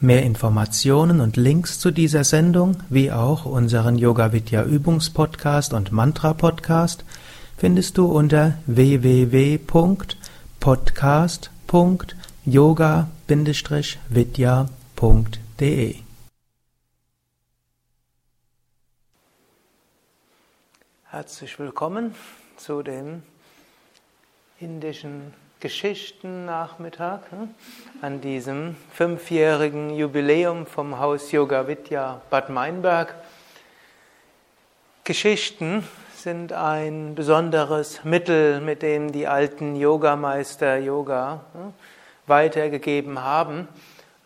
Mehr Informationen und Links zu dieser Sendung, wie auch unseren Yoga Vidya Übungspodcast und Mantra Podcast findest du unter www.podcast.yoga-vidya.de. Herzlich willkommen zu dem indischen Geschichtennachmittag hm, an diesem fünfjährigen Jubiläum vom Haus Yoga Vidya Bad Meinberg. Geschichten sind ein besonderes Mittel, mit dem die alten Yogameister Yoga hm, weitergegeben haben.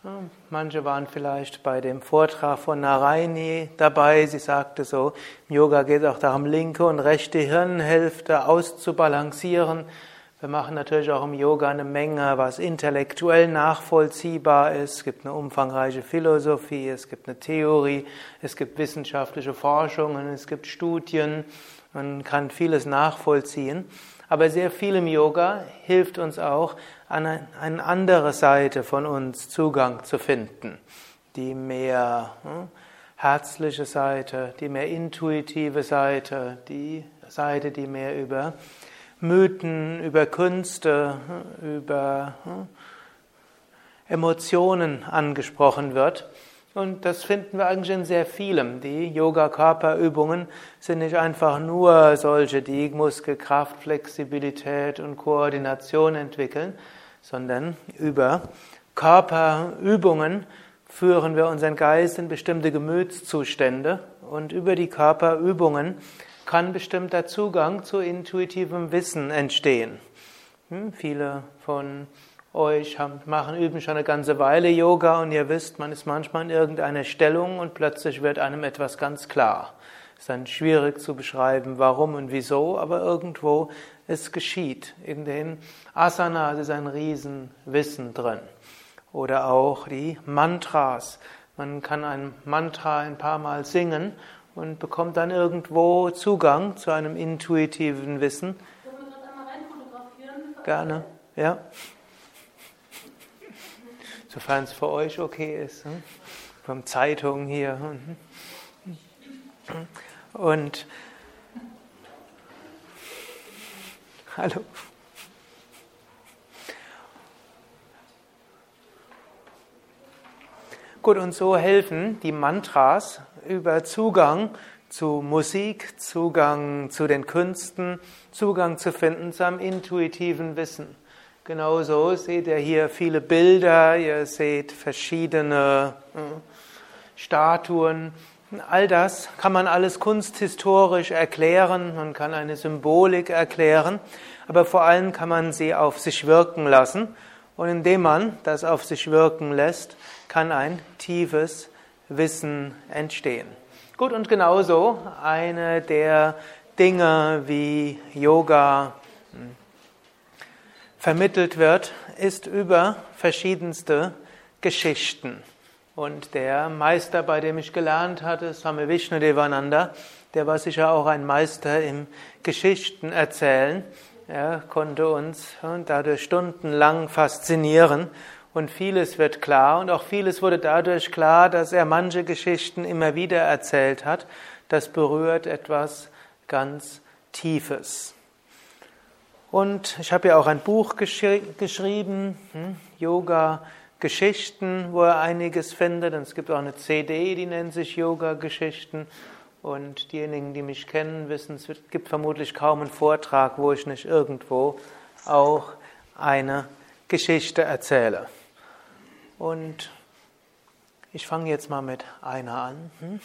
Hm, manche waren vielleicht bei dem Vortrag von Narayani dabei. Sie sagte so, im Yoga geht es auch darum, linke und rechte Hirnhälfte auszubalancieren. Wir machen natürlich auch im Yoga eine Menge, was intellektuell nachvollziehbar ist. Es gibt eine umfangreiche Philosophie, es gibt eine Theorie, es gibt wissenschaftliche Forschungen, es gibt Studien. Man kann vieles nachvollziehen. Aber sehr viel im Yoga hilft uns auch, an eine andere Seite von uns Zugang zu finden. Die mehr hm, herzliche Seite, die mehr intuitive Seite, die Seite, die mehr über Mythen, über Künste, über hm, Emotionen angesprochen wird. Und das finden wir eigentlich in sehr vielem. Die Yoga-Körperübungen sind nicht einfach nur solche, die Muskelkraft, Flexibilität und Koordination entwickeln, sondern über Körperübungen führen wir unseren Geist in bestimmte Gemütszustände und über die Körperübungen kann bestimmter Zugang zu intuitivem Wissen entstehen. Hm, viele von euch haben, machen, üben schon eine ganze Weile Yoga und ihr wisst, man ist manchmal in irgendeiner Stellung und plötzlich wird einem etwas ganz klar. Es ist dann schwierig zu beschreiben, warum und wieso, aber irgendwo es geschieht. In den Asanas ist ein Riesenwissen drin. Oder auch die Mantras. Man kann ein Mantra ein paar Mal singen und bekommt dann irgendwo Zugang zu einem intuitiven Wissen. Können wir das einmal reinfotografieren? Gerne, ja. Sofern es für euch okay ist. Hm? Vom Zeitung hier. Und hallo. Gut, und so helfen die Mantras über Zugang zu Musik, Zugang zu den Künsten, Zugang zu finden zu einem intuitiven Wissen. Genauso seht ihr hier viele Bilder, ihr seht verschiedene äh, Statuen. All das kann man alles kunsthistorisch erklären, man kann eine Symbolik erklären, aber vor allem kann man sie auf sich wirken lassen. Und indem man das auf sich wirken lässt, kann ein tiefes Wissen entstehen. Gut, und genauso eine der Dinge, wie Yoga hm, vermittelt wird, ist über verschiedenste Geschichten. Und der Meister, bei dem ich gelernt hatte, Swami Vishnu Devananda, der war sicher auch ein Meister im Geschichten erzählen. Er konnte uns dadurch stundenlang faszinieren und vieles wird klar und auch vieles wurde dadurch klar, dass er manche Geschichten immer wieder erzählt hat. Das berührt etwas ganz Tiefes. Und ich habe ja auch ein Buch geschri geschrieben, hm, Yoga Geschichten, wo er einiges findet. Und es gibt auch eine CD, die nennt sich Yoga Geschichten. Und diejenigen, die mich kennen, wissen, es gibt vermutlich kaum einen Vortrag, wo ich nicht irgendwo auch eine Geschichte erzähle. Und ich fange jetzt mal mit einer an. Hm?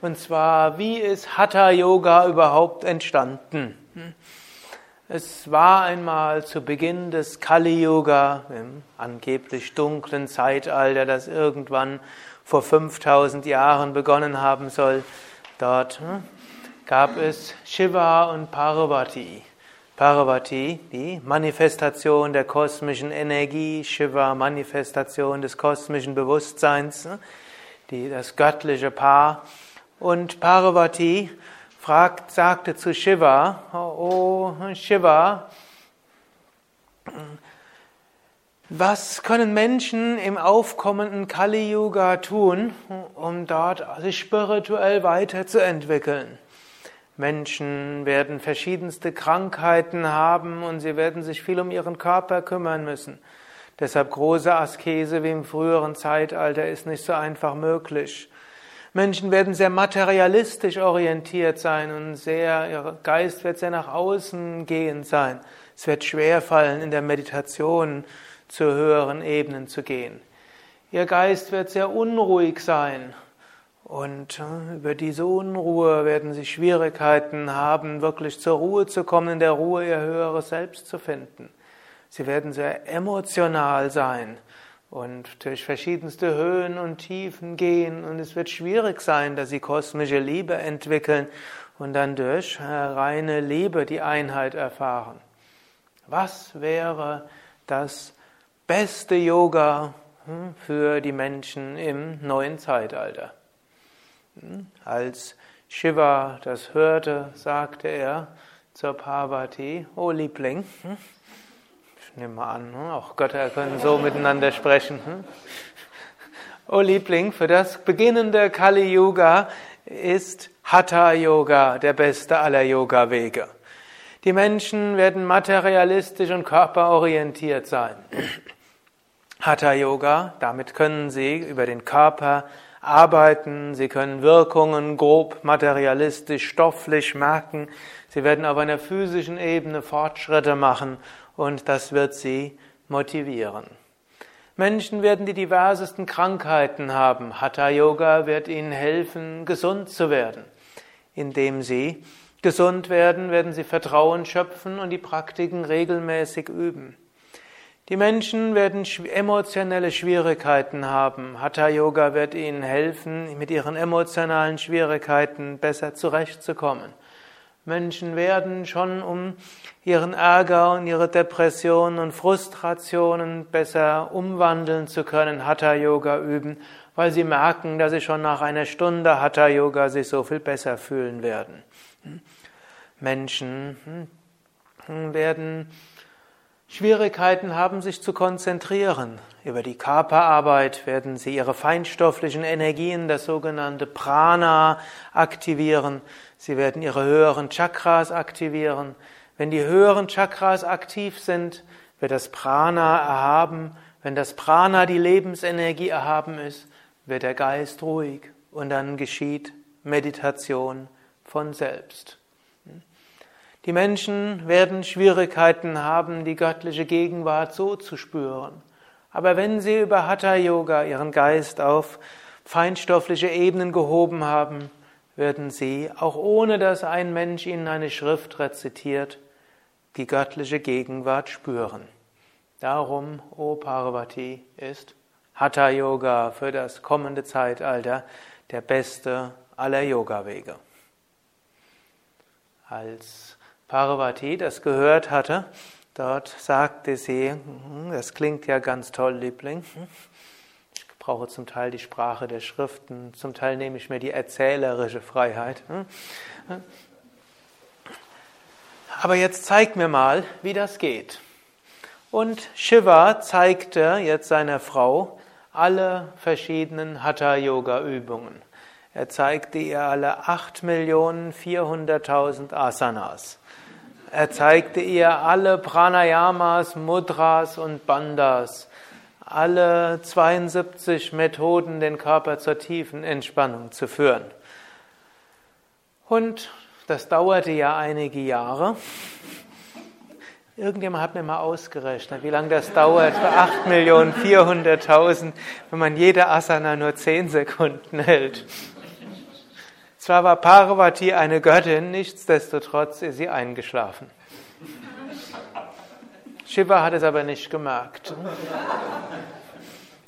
Und zwar, wie ist Hatha Yoga überhaupt entstanden? Hm? Es war einmal zu Beginn des Kali Yuga, im angeblich dunklen Zeitalter, das irgendwann vor 5000 Jahren begonnen haben soll. Dort hm, gab es Shiva und Parvati. Parvati, die Manifestation der kosmischen Energie, Shiva, Manifestation des kosmischen Bewusstseins, hm, die, das göttliche Paar. Und Parvati fragt, sagte zu Shiva, oh Shiva, was können Menschen im aufkommenden Kali Yuga tun, um dort sich spirituell weiterzuentwickeln? Menschen werden verschiedenste Krankheiten haben und sie werden sich viel um ihren Körper kümmern müssen. Deshalb große Askese wie im früheren Zeitalter ist nicht so einfach möglich. Menschen werden sehr materialistisch orientiert sein und sehr, ihr Geist wird sehr nach außen gehen sein. Es wird schwer fallen, in der Meditation zu höheren Ebenen zu gehen. Ihr Geist wird sehr unruhig sein und äh, über diese Unruhe werden sie Schwierigkeiten haben, wirklich zur Ruhe zu kommen, in der Ruhe ihr höheres Selbst zu finden. Sie werden sehr emotional sein und durch verschiedenste Höhen und Tiefen gehen und es wird schwierig sein, dass sie kosmische Liebe entwickeln und dann durch reine Liebe die Einheit erfahren. Was wäre das beste Yoga hm, für die Menschen im neuen Zeitalter? Hm, als Shiva das hörte, sagte er zur Parvati, O Liebling, hm, nehme mal an, ne? auch Götter können so miteinander sprechen. Hm? Oh Liebling, für das beginnende Kali Yuga ist Hatha Yoga der beste aller Yoga Wege. Die Menschen werden materialistisch und körperorientiert sein. Hatha Yoga, damit können sie über den Körper arbeiten, sie können Wirkungen grob materialistisch, stofflich merken, sie werden auf einer physischen Ebene Fortschritte machen und das wird sie motivieren. Menschen werden die diversesten Krankheiten haben. Hatha Yoga wird ihnen helfen, gesund zu werden. Indem sie gesund werden, werden sie Vertrauen schöpfen und die Praktiken regelmäßig üben. Die Menschen werden emotionelle Schwierigkeiten haben. Hatha Yoga wird ihnen helfen, mit ihren emotionalen Schwierigkeiten besser zurechtzukommen. Menschen werden schon, um ihren Ärger und ihre Depressionen und Frustrationen besser umwandeln zu können, Hatha Yoga üben, weil sie merken, dass sie schon nach einer Stunde Hatha Yoga sich so viel besser fühlen werden. Menschen hm, werden Schwierigkeiten haben, sich zu konzentrieren. Über die Körperarbeit werden sie ihre feinstofflichen Energien, das sogenannte Prana, aktivieren. Sie werden ihre höheren Chakras aktivieren. Wenn die höheren Chakras aktiv sind, wird das Prana erhaben. Wenn das Prana die Lebensenergie erhaben ist, wird der Geist ruhig und dann geschieht Meditation von selbst. Die Menschen werden Schwierigkeiten haben, die göttliche Gegenwart so zu spüren. Aber wenn sie über Hatha Yoga ihren Geist auf feinstoffliche Ebenen gehoben haben, werden sie, auch ohne dass ein Mensch ihnen eine Schrift rezitiert, die göttliche Gegenwart spüren. Darum, O Parvati, ist Hatha Yoga für das kommende Zeitalter der beste aller Yoga-Wege. Als Parvati das gehört hatte, dort sagte sie, hm, das klingt ja ganz toll, Liebling. Ich brauche zum Teil die Sprache der Schriften, zum Teil nehme ich mir die erzählerische Freiheit. Hm. Aber jetzt zeig mir mal, wie das geht. Und Shiva zeigte jetzt seiner Frau alle verschiedenen Hatha-Yoga-Übungen. Er zeigte ihr alle 8.400.000 Asanas. Er zeigte ihr alle Pranayamas, Mudras und Bandhas, alle 72 Methoden, den Körper zur tiefen Entspannung zu führen. Und das dauerte ja einige Jahre. Irgendjemand hat mir mal ausgerechnet, wie lange das dauert für 8.400.000, wenn man jede Asana nur 10 Sekunden hält. Zwar war Parvati eine Göttin, nichtsdestotrotz ist sie eingeschlafen. Shiva hat es aber nicht gemerkt.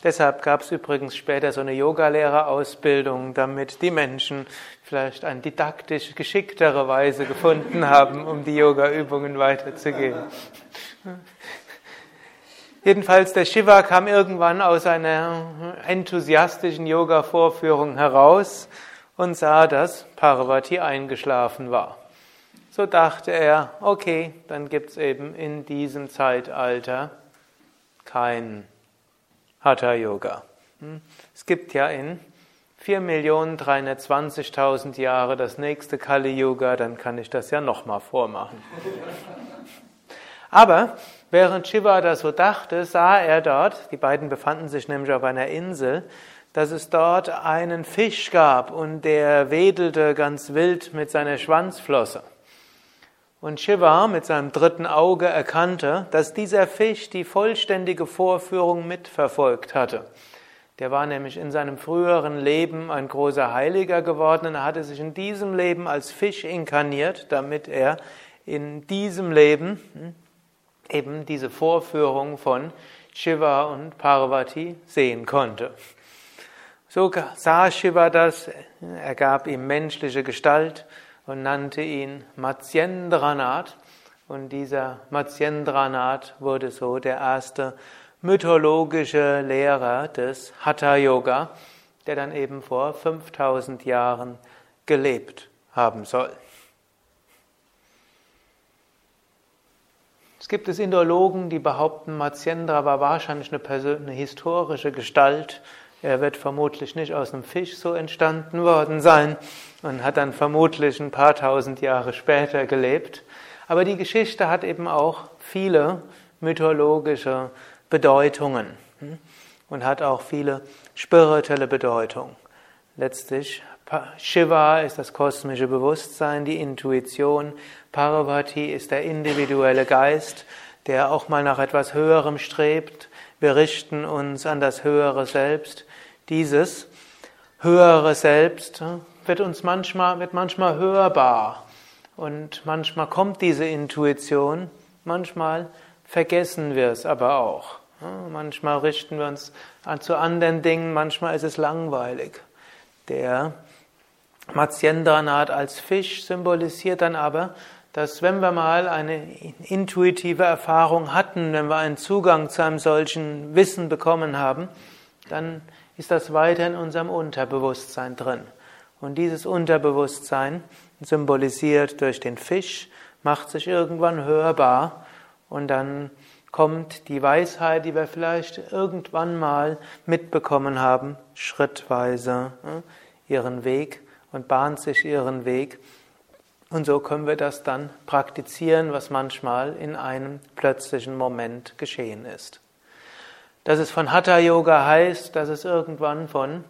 Deshalb gab es übrigens später so eine Yogalehrerausbildung, damit die Menschen vielleicht eine didaktisch geschicktere Weise gefunden haben, um die Yoga-Übungen weiterzugehen. Jedenfalls, der Shiva kam irgendwann aus einer enthusiastischen Yoga-Vorführung heraus und sah, dass Parvati eingeschlafen war. So dachte er, okay, dann gibt es eben in diesem Zeitalter kein Hatha Yoga. Hm? Es gibt ja in 4.320.000 Jahre das nächste Kali Yoga, dann kann ich das ja nochmal vormachen. Aber während Shiva das so dachte, sah er dort, die beiden befanden sich nämlich auf einer Insel, dass es dort einen Fisch gab und der wedelte ganz wild mit seiner Schwanzflosse. Und Shiva mit seinem dritten Auge erkannte, dass dieser Fisch die vollständige Vorführung mitverfolgt hatte. Der war nämlich in seinem früheren Leben ein großer Heiliger geworden und er hatte sich in diesem Leben als Fisch inkarniert, damit er in diesem Leben hm, eben diese Vorführung von Shiva und Parvati sehen konnte. So sah Shiva das, er gab ihm menschliche Gestalt und nannte ihn Matsyendranath. Und dieser Matsyendranath wurde so der erste mythologische Lehrer des Hatha Yoga, der dann eben vor 5000 Jahren gelebt haben soll. Es gibt es Indologen, die behaupten, Matsyendra war wahrscheinlich eine, eine historische Gestalt, er wird vermutlich nicht aus einem Fisch so entstanden worden sein und hat dann vermutlich ein paar tausend Jahre später gelebt. Aber die Geschichte hat eben auch viele mythologische Bedeutungen hm, und hat auch viele spirituelle Bedeutungen. Letztlich Shiva ist das kosmische Bewusstsein, die Intuition. Parvati ist der individuelle Geist, der auch mal nach etwas Höherem strebt. Wir richten uns an das höhere Selbst. Dieses höhere Selbst wird uns manchmal, wird manchmal hörbar und manchmal kommt diese Intuition, manchmal vergessen wir es aber auch. Manchmal richten wir uns zu anderen Dingen, manchmal ist es langweilig. Der Matsyendranat als Fisch symbolisiert dann aber, dass wenn wir mal eine intuitive Erfahrung hatten, wenn wir einen Zugang zu einem solchen Wissen bekommen haben, dann ist das weiter in unserem Unterbewusstsein drin. Und dieses Unterbewusstsein, symbolisiert durch den Fisch, macht sich irgendwann hörbar und dann kommt die Weisheit, die wir vielleicht irgendwann mal mitbekommen haben, schrittweise ihren Weg und bahnt sich ihren Weg. Und so können wir das dann praktizieren, was manchmal in einem plötzlichen Moment geschehen ist. Dass es von Hatha Yoga heißt, dass es irgendwann von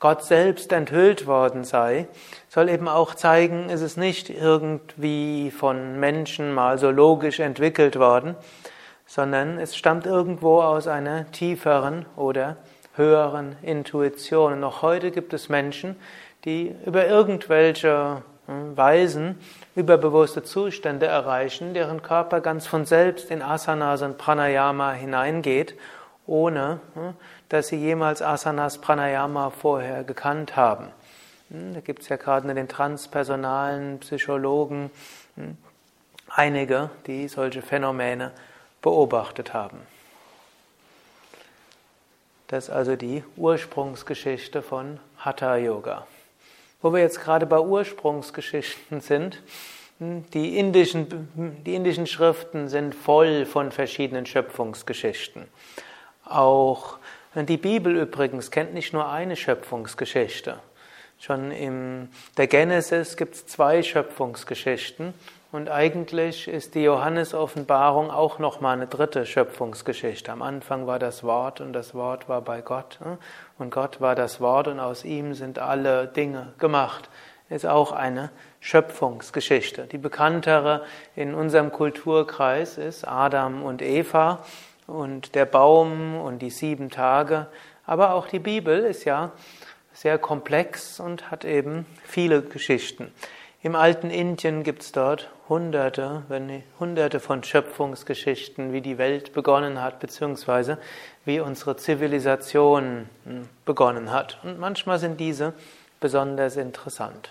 Gott selbst enthüllt worden sei, soll eben auch zeigen, es ist nicht irgendwie von Menschen mal so logisch entwickelt worden, sondern es stammt irgendwo aus einer tieferen oder höheren Intuition. Noch heute gibt es Menschen, die über irgendwelche hm, Weisen überbewusste Zustände erreichen, deren Körper ganz von selbst in Asanas und Pranayama hineingeht ohne hm, dass sie jemals Asanas Pranayama vorher gekannt haben. Hm, da gibt es ja gerade in den transpersonalen Psychologen hm, einige, die solche Phänomene beobachtet haben. Das ist also die Ursprungsgeschichte von Hatha Yoga. Wo wir jetzt gerade bei Ursprungsgeschichten sind, die indischen, die indischen Schriften sind voll von verschiedenen Schöpfungsgeschichten. Auch die Bibel übrigens kennt nicht nur eine Schöpfungsgeschichte. Schon in der Genesis gibt es zwei Schöpfungsgeschichten und eigentlich ist die Johannes-Offenbarung auch nochmal eine dritte Schöpfungsgeschichte. Am Anfang war das Wort und das Wort war bei Gott ne? und Gott war das Wort und aus ihm sind alle Dinge gemacht. Ist auch eine Schöpfungsgeschichte. Die bekanntere in unserem Kulturkreis ist Adam und Eva und der Baum und die sieben Tage. Aber auch die Bibel ist ja sehr komplex und hat eben viele Geschichten. Im alten Indien gibt es dort hunderte, wenn nicht hunderte von Schöpfungsgeschichten, wie die Welt begonnen hat, beziehungsweise wie unsere Zivilisation hm, begonnen hat. Und manchmal sind diese besonders interessant.